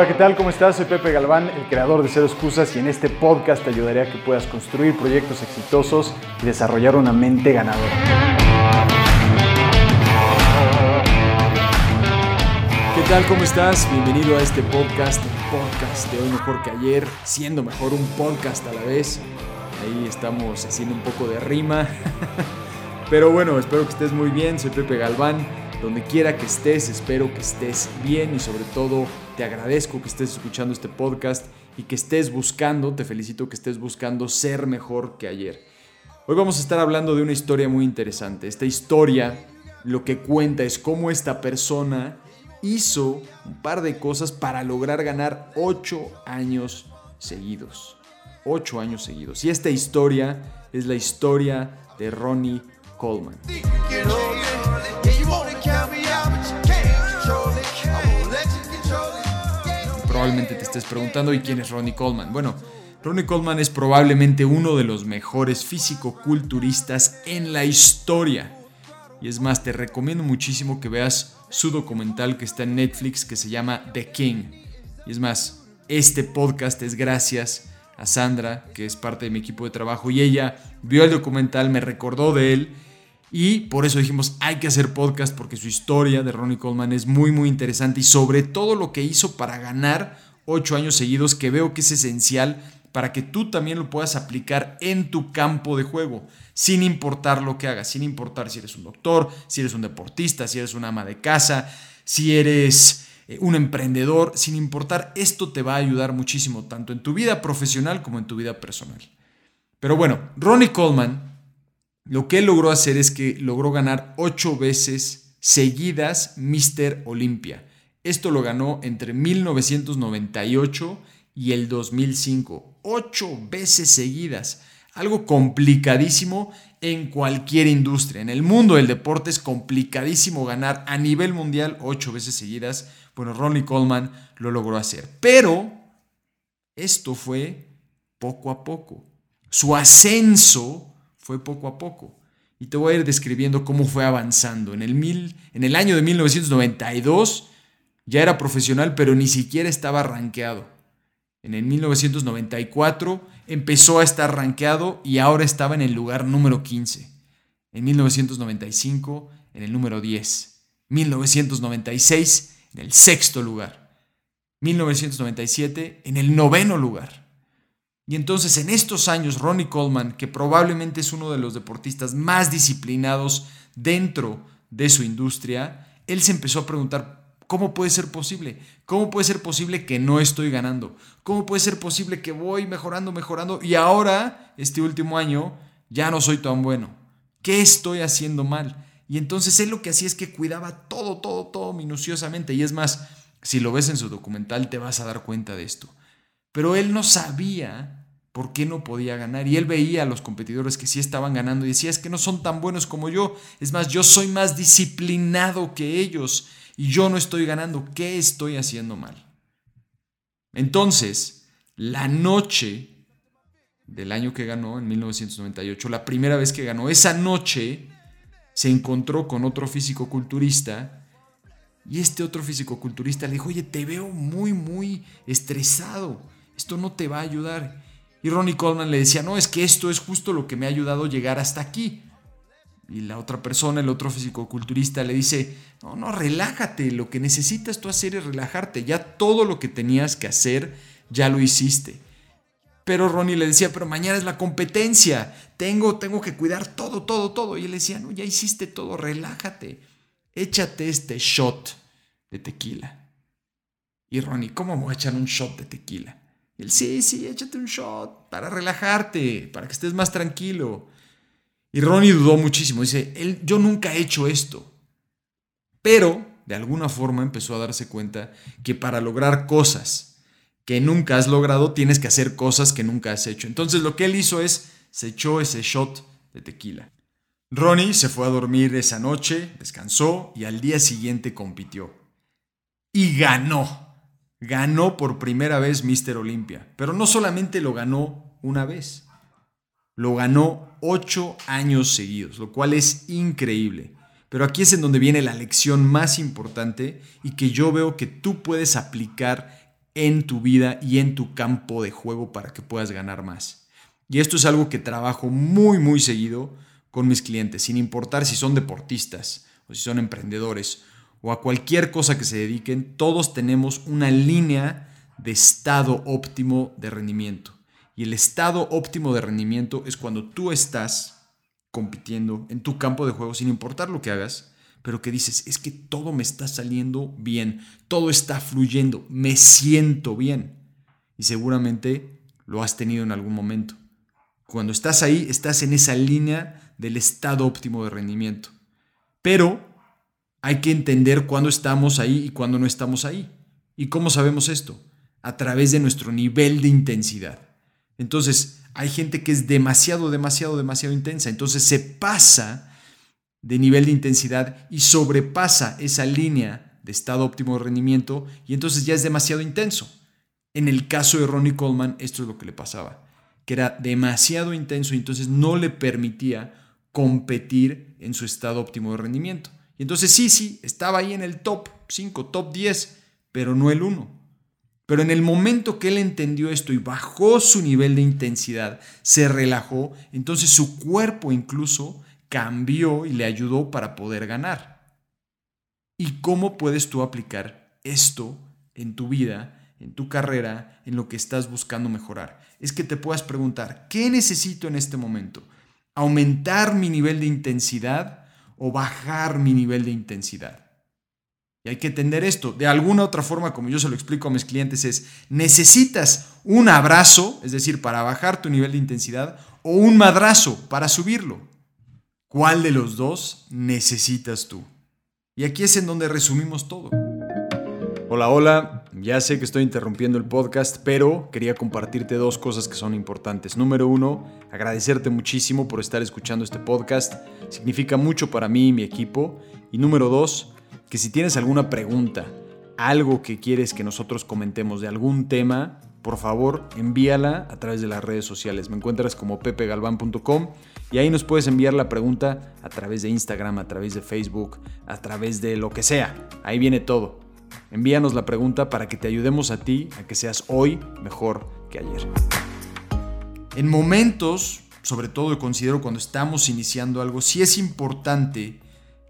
Hola, ¿qué tal? ¿Cómo estás? Soy Pepe Galván, el creador de Cero Excusas y en este podcast te ayudaré a que puedas construir proyectos exitosos y desarrollar una mente ganadora. ¿Qué tal? ¿Cómo estás? Bienvenido a este podcast, el podcast de hoy mejor que ayer, siendo mejor un podcast a la vez. Ahí estamos haciendo un poco de rima. Pero bueno, espero que estés muy bien. Soy Pepe Galván. Donde quiera que estés, espero que estés bien y sobre todo te agradezco que estés escuchando este podcast y que estés buscando, te felicito que estés buscando ser mejor que ayer. Hoy vamos a estar hablando de una historia muy interesante. Esta historia lo que cuenta es cómo esta persona hizo un par de cosas para lograr ganar 8 años seguidos. 8 años seguidos. Y esta historia es la historia de Ronnie Coleman. Estés preguntando, ¿y quién es Ronnie Coleman? Bueno, Ronnie Coleman es probablemente uno de los mejores físico-culturistas en la historia. Y es más, te recomiendo muchísimo que veas su documental que está en Netflix que se llama The King. Y es más, este podcast es gracias a Sandra, que es parte de mi equipo de trabajo, y ella vio el documental, me recordó de él y por eso dijimos, hay que hacer podcast porque su historia de Ronnie Coleman es muy, muy interesante y sobre todo lo que hizo para ganar ocho años seguidos, que veo que es esencial para que tú también lo puedas aplicar en tu campo de juego, sin importar lo que hagas, sin importar si eres un doctor, si eres un deportista, si eres una ama de casa, si eres eh, un emprendedor, sin importar, esto te va a ayudar muchísimo, tanto en tu vida profesional como en tu vida personal. Pero bueno, Ronnie Coleman lo que él logró hacer es que logró ganar ocho veces seguidas Mr. Olympia. Esto lo ganó entre 1998 y el 2005. Ocho veces seguidas. Algo complicadísimo en cualquier industria. En el mundo del deporte es complicadísimo ganar a nivel mundial ocho veces seguidas. Bueno, Ronnie Coleman lo logró hacer. Pero esto fue poco a poco. Su ascenso fue poco a poco. Y te voy a ir describiendo cómo fue avanzando. En el, mil, en el año de 1992 ya era profesional, pero ni siquiera estaba rankeado. En el 1994 empezó a estar rankeado y ahora estaba en el lugar número 15. En 1995 en el número 10. 1996 en el sexto lugar. 1997 en el noveno lugar. Y entonces en estos años Ronnie Coleman, que probablemente es uno de los deportistas más disciplinados dentro de su industria, él se empezó a preguntar, ¿cómo puede ser posible? ¿Cómo puede ser posible que no estoy ganando? ¿Cómo puede ser posible que voy mejorando, mejorando y ahora, este último año, ya no soy tan bueno? ¿Qué estoy haciendo mal? Y entonces él lo que hacía es que cuidaba todo, todo, todo minuciosamente. Y es más, si lo ves en su documental te vas a dar cuenta de esto. Pero él no sabía por qué no podía ganar. Y él veía a los competidores que sí estaban ganando y decía, es que no son tan buenos como yo. Es más, yo soy más disciplinado que ellos y yo no estoy ganando. ¿Qué estoy haciendo mal? Entonces, la noche del año que ganó, en 1998, la primera vez que ganó, esa noche se encontró con otro físico-culturista y este otro físico-culturista le dijo, oye, te veo muy, muy estresado, esto no te va a ayudar. Y Ronnie Coleman le decía, no, es que esto es justo lo que me ha ayudado a llegar hasta aquí. Y la otra persona, el otro fisicoculturista, le dice, no, no, relájate, lo que necesitas tú hacer es relajarte, ya todo lo que tenías que hacer, ya lo hiciste. Pero Ronnie le decía, pero mañana es la competencia, tengo, tengo que cuidar todo, todo, todo. Y él decía, no, ya hiciste todo, relájate, échate este shot de tequila. Y Ronnie, ¿cómo voy a echar un shot de tequila? él, sí, sí, échate un shot para relajarte, para que estés más tranquilo. Y Ronnie dudó muchísimo. Dice, él, yo nunca he hecho esto. Pero, de alguna forma, empezó a darse cuenta que para lograr cosas que nunca has logrado, tienes que hacer cosas que nunca has hecho. Entonces, lo que él hizo es, se echó ese shot de tequila. Ronnie se fue a dormir esa noche, descansó y al día siguiente compitió. Y ganó ganó por primera vez Mr. Olympia. Pero no solamente lo ganó una vez, lo ganó ocho años seguidos, lo cual es increíble. Pero aquí es en donde viene la lección más importante y que yo veo que tú puedes aplicar en tu vida y en tu campo de juego para que puedas ganar más. Y esto es algo que trabajo muy, muy seguido con mis clientes, sin importar si son deportistas o si son emprendedores o a cualquier cosa que se dediquen, todos tenemos una línea de estado óptimo de rendimiento. Y el estado óptimo de rendimiento es cuando tú estás compitiendo en tu campo de juego sin importar lo que hagas, pero que dices, es que todo me está saliendo bien, todo está fluyendo, me siento bien. Y seguramente lo has tenido en algún momento. Cuando estás ahí, estás en esa línea del estado óptimo de rendimiento. Pero hay que entender cuándo estamos ahí y cuándo no estamos ahí. ¿Y cómo sabemos esto? A través de nuestro nivel de intensidad. Entonces, hay gente que es demasiado, demasiado, demasiado intensa. Entonces se pasa de nivel de intensidad y sobrepasa esa línea de estado óptimo de rendimiento y entonces ya es demasiado intenso. En el caso de Ronnie Coleman, esto es lo que le pasaba, que era demasiado intenso y entonces no le permitía competir en su estado óptimo de rendimiento. Y entonces sí, sí, estaba ahí en el top 5, top 10, pero no el 1. Pero en el momento que él entendió esto y bajó su nivel de intensidad, se relajó, entonces su cuerpo incluso cambió y le ayudó para poder ganar. ¿Y cómo puedes tú aplicar esto en tu vida, en tu carrera, en lo que estás buscando mejorar? Es que te puedas preguntar, ¿qué necesito en este momento? ¿Aumentar mi nivel de intensidad o bajar mi nivel de intensidad? Y hay que entender esto. De alguna otra forma, como yo se lo explico a mis clientes, es, necesitas un abrazo, es decir, para bajar tu nivel de intensidad, o un madrazo para subirlo. ¿Cuál de los dos necesitas tú? Y aquí es en donde resumimos todo. Hola, hola, ya sé que estoy interrumpiendo el podcast, pero quería compartirte dos cosas que son importantes. Número uno, agradecerte muchísimo por estar escuchando este podcast. Significa mucho para mí y mi equipo. Y número dos, que si tienes alguna pregunta, algo que quieres que nosotros comentemos de algún tema, por favor envíala a través de las redes sociales. Me encuentras como pepegalvan.com y ahí nos puedes enviar la pregunta a través de Instagram, a través de Facebook, a través de lo que sea. Ahí viene todo. Envíanos la pregunta para que te ayudemos a ti a que seas hoy mejor que ayer. En momentos, sobre todo considero cuando estamos iniciando algo, sí es importante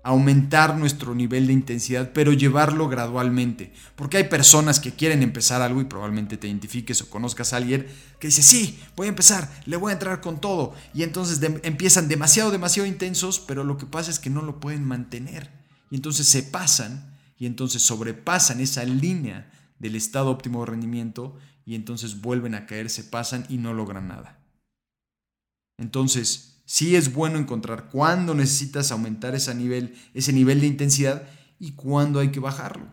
aumentar nuestro nivel de intensidad, pero llevarlo gradualmente. Porque hay personas que quieren empezar algo y probablemente te identifiques o conozcas a alguien que dice, sí, voy a empezar, le voy a entrar con todo. Y entonces empiezan demasiado, demasiado intensos, pero lo que pasa es que no lo pueden mantener. Y entonces se pasan y entonces sobrepasan esa línea del estado óptimo de rendimiento y entonces vuelven a caer, se pasan y no logran nada. Entonces, Sí es bueno encontrar cuándo necesitas aumentar ese nivel, ese nivel de intensidad y cuándo hay que bajarlo.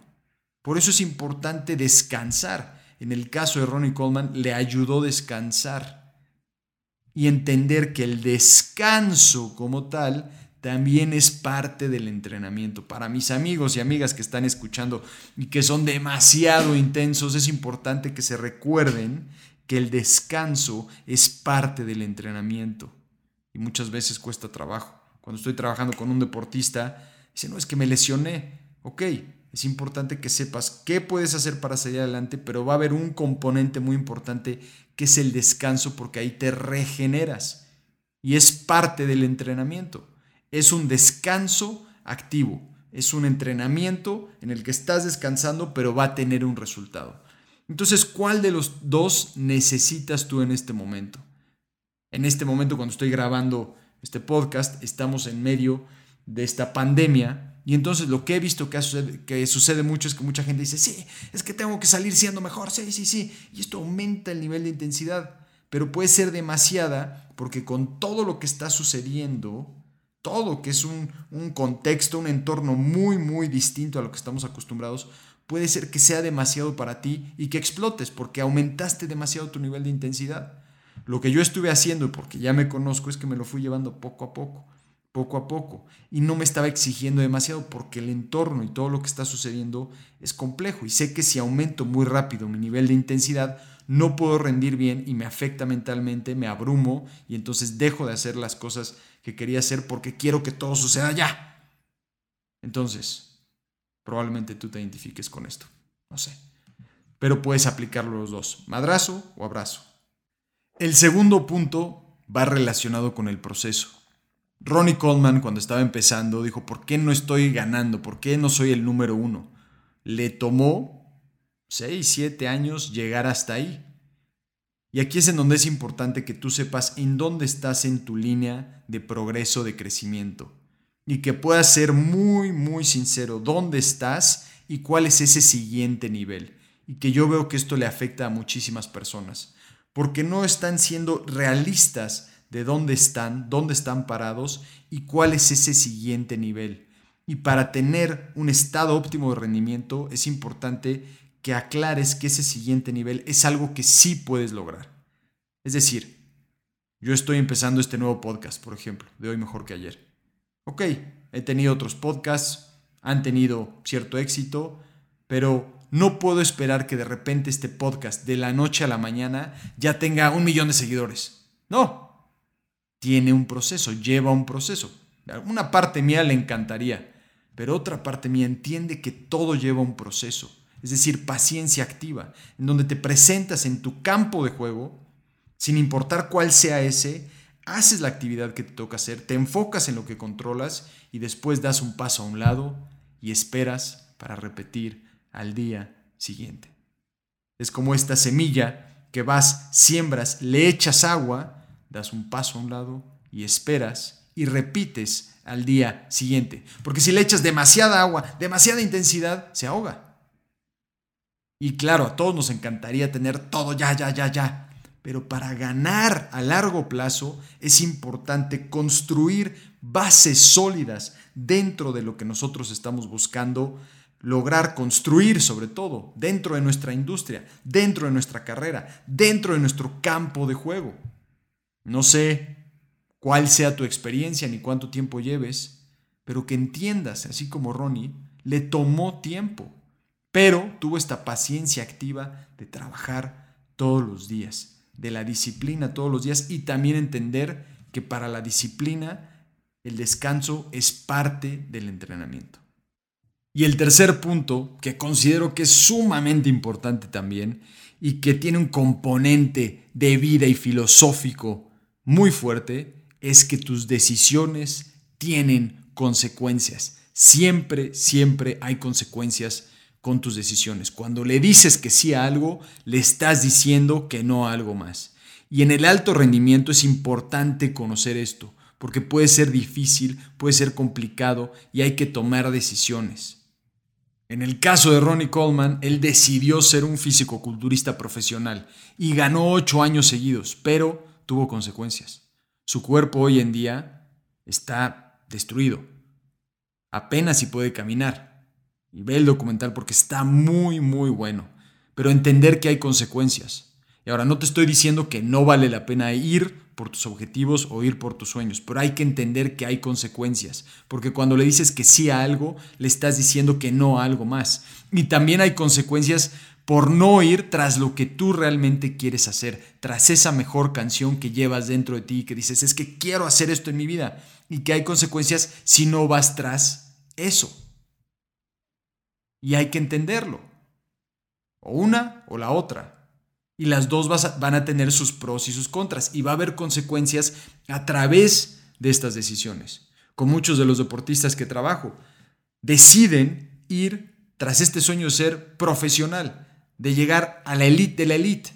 Por eso es importante descansar. En el caso de Ronnie Coleman, le ayudó a descansar y entender que el descanso como tal también es parte del entrenamiento. Para mis amigos y amigas que están escuchando y que son demasiado intensos, es importante que se recuerden que el descanso es parte del entrenamiento muchas veces cuesta trabajo. Cuando estoy trabajando con un deportista, dice, no, es que me lesioné. Ok, es importante que sepas qué puedes hacer para salir adelante, pero va a haber un componente muy importante que es el descanso porque ahí te regeneras y es parte del entrenamiento. Es un descanso activo, es un entrenamiento en el que estás descansando pero va a tener un resultado. Entonces, ¿cuál de los dos necesitas tú en este momento? En este momento, cuando estoy grabando este podcast, estamos en medio de esta pandemia. Y entonces lo que he visto que sucede, mucho es que mucha gente dice, sí, es que tengo que salir siendo mejor, sí, sí, sí. Y esto aumenta el nivel de intensidad, pero puede ser demasiada porque con todo lo que está sucediendo, todo que es un contexto, un entorno muy, muy distinto a lo que estamos acostumbrados, puede ser que sea demasiado para ti y que explotes porque aumentaste demasiado tu nivel de intensidad. Lo que yo estuve haciendo, porque ya me conozco, es que me lo fui llevando poco a poco, poco a poco. Y no me estaba exigiendo demasiado porque el entorno y todo lo que está sucediendo es complejo. Y sé que si aumento muy rápido mi nivel de intensidad, no puedo rendir bien y me afecta mentalmente, me abrumo y entonces dejo de hacer las cosas que quería hacer porque quiero que todo suceda ya. Entonces, probablemente tú te identifiques con esto. No sé. pero puedes aplicarlo los dos, madrazo o abrazo. El segundo punto va relacionado con el proceso. Ronnie Coleman cuando estaba empezando dijo, ¿por qué no estoy ganando? ¿Por qué no soy el número uno? Le tomó 6, 7 años llegar hasta ahí. Y aquí es en donde es importante que tú sepas en dónde estás en tu línea de progreso, de crecimiento. Y que puedas ser muy, muy sincero dónde estás y cuál es ese siguiente nivel. Y que yo veo que esto le afecta a muchísimas personas. Porque no están siendo realistas de dónde están, dónde están parados y cuál es ese siguiente nivel. Y para tener un estado óptimo de rendimiento es importante que aclares que ese siguiente nivel es algo que sí puedes lograr. Es decir, yo estoy empezando este nuevo podcast, por ejemplo, de hoy mejor que ayer. Ok, he tenido otros podcasts, han tenido cierto éxito, pero no puedo esperar que de repente este podcast de la noche a la mañana ya tenga un millón de seguidores. No, tiene un proceso, lleva un proceso. Una parte mía le encantaría, pero otra parte mía entiende que todo lleva un proceso es decir, paciencia activa, en donde te presentas en tu campo de juego, sin importar cuál sea ese, haces la actividad que te toca hacer, te enfocas en lo que controlas y después das un paso a un lado y esperas para repetir al día siguiente. Es como esta semilla que vas, siembras, le echas agua, das un paso a un lado y esperas y repites al día siguiente. Porque si le echas demasiada agua, demasiada intensidad, se ahoga. Y claro, a todos nos encantaría tener todo ya, ya, ya, ya. Pero para ganar a largo plazo es importante construir bases sólidas dentro de lo que nosotros estamos buscando lograr construir sobre todo dentro de nuestra industria, dentro de nuestra carrera, dentro de nuestro campo de juego. No sé cuál sea tu experiencia ni cuánto tiempo lleves, pero que entiendas, así como Ronnie, le tomó tiempo pero tuvo esta paciencia activa de trabajar todos los días, de la disciplina todos los días y también entender que para la disciplina el descanso es parte del entrenamiento. Y el tercer punto, que considero que es sumamente importante también y que tiene un componente de vida y filosófico muy fuerte, es que tus decisiones tienen consecuencias. Siempre, siempre hay consecuencias con tus decisiones. Cuando le dices que sí a algo, le estás diciendo que no a algo más. Y en el alto rendimiento es importante conocer esto, porque puede ser difícil, puede ser complicado y hay que tomar decisiones. En el caso de Ronnie Coleman, él decidió ser un físico-culturista profesional y ganó ocho años seguidos, pero tuvo consecuencias. Su cuerpo hoy en día está destruido. Apenas si puede caminar. Y ve el documental porque está muy, muy bueno. Pero entender que hay consecuencias. Y ahora no te estoy diciendo que no vale la pena ir por tus objetivos o ir por tus sueños, pero hay que entender que hay consecuencias, porque cuando le dices que sí a algo, le estás diciendo que no a algo más. Y también hay consecuencias por no ir tras lo que tú realmente quieres hacer, tras esa mejor canción que llevas dentro de ti y que dices, es que quiero hacer esto en mi vida, y que hay consecuencias si no vas tras eso. Y hay que entenderlo. O una o la otra. Y las dos van a tener sus pros y sus contras. Y va a haber consecuencias a través de estas decisiones. Con muchos de los deportistas que trabajo, deciden ir tras este sueño de ser profesional, de llegar a la élite de la élite.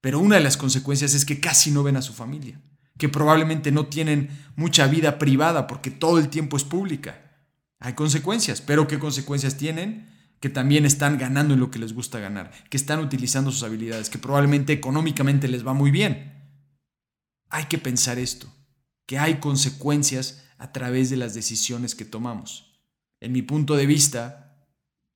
Pero una de las consecuencias es que casi no ven a su familia, que probablemente no tienen mucha vida privada porque todo el tiempo es pública hay consecuencias, pero ¿qué consecuencias tienen? Que también están ganando en lo que les gusta ganar, que están utilizando sus habilidades, que probablemente económicamente les va muy bien. Hay que pensar esto, que hay consecuencias a través de las decisiones que tomamos. En mi punto de vista,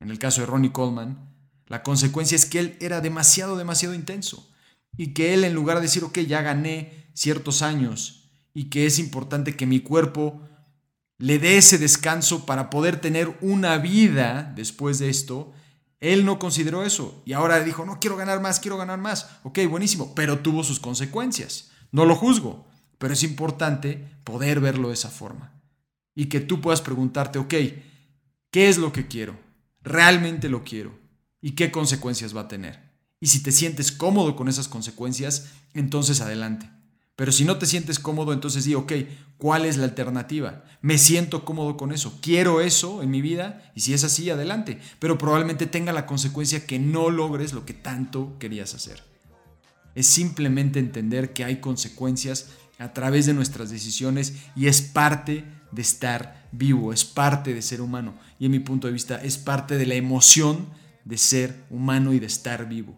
en el caso de Ronnie Coleman, la consecuencia es que él era demasiado, demasiado intenso y que él en lugar de decir, ok, ya gané ciertos años y que es importante que mi cuerpo le dé ese descanso para poder tener una vida después de esto, él no consideró eso y ahora dijo, no, quiero ganar más, quiero ganar más. Ok, buenísimo, pero tuvo sus consecuencias. No lo juzgo, pero es importante poder verlo de esa forma y que tú puedas preguntarte, ok, ¿qué es lo que quiero? ¿Realmente lo quiero? y qué consecuencias va a tener. Y si te sientes cómodo con esas consecuencias, entonces adelante. Pero si no te sientes cómodo, entonces di, ok, ¿cuál es la alternativa? Me siento cómodo con eso, quiero eso en mi vida y si es así, adelante. Pero probablemente tenga la consecuencia que no logres lo que tanto querías hacer. Es simplemente entender que hay consecuencias a través de nuestras decisiones y es parte de estar vivo, es parte de ser humano. Y en mi punto de vista es parte de la emoción de ser humano y de estar vivo.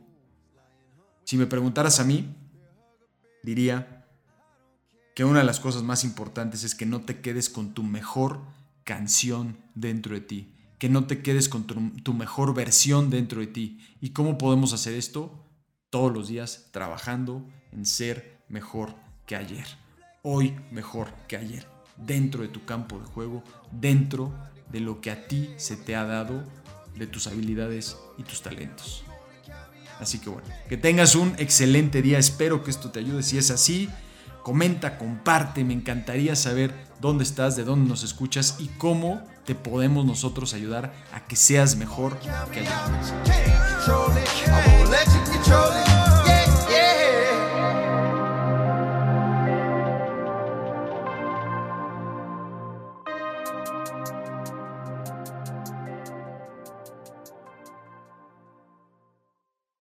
Si me preguntaras a mí, diría que una de las cosas más importantes es que no te quedes con tu mejor canción dentro de ti, que no te quedes con tu, mejor versión dentro de ti. ¿Y cómo podemos hacer esto? Todos los días trabajando en ser mejor que ayer. Hoy mejor que ayer. Dentro de tu campo de juego, dentro de lo que a ti se te ha dado, de tus habilidades y tus talentos. Así que bueno, que tengas un excelente día. Espero que esto te ayude. Si es así, comenta, comparte, me encantaría saber dónde estás, de dónde nos escuchas y cómo te podemos nosotros ayudar a que seas mejor que.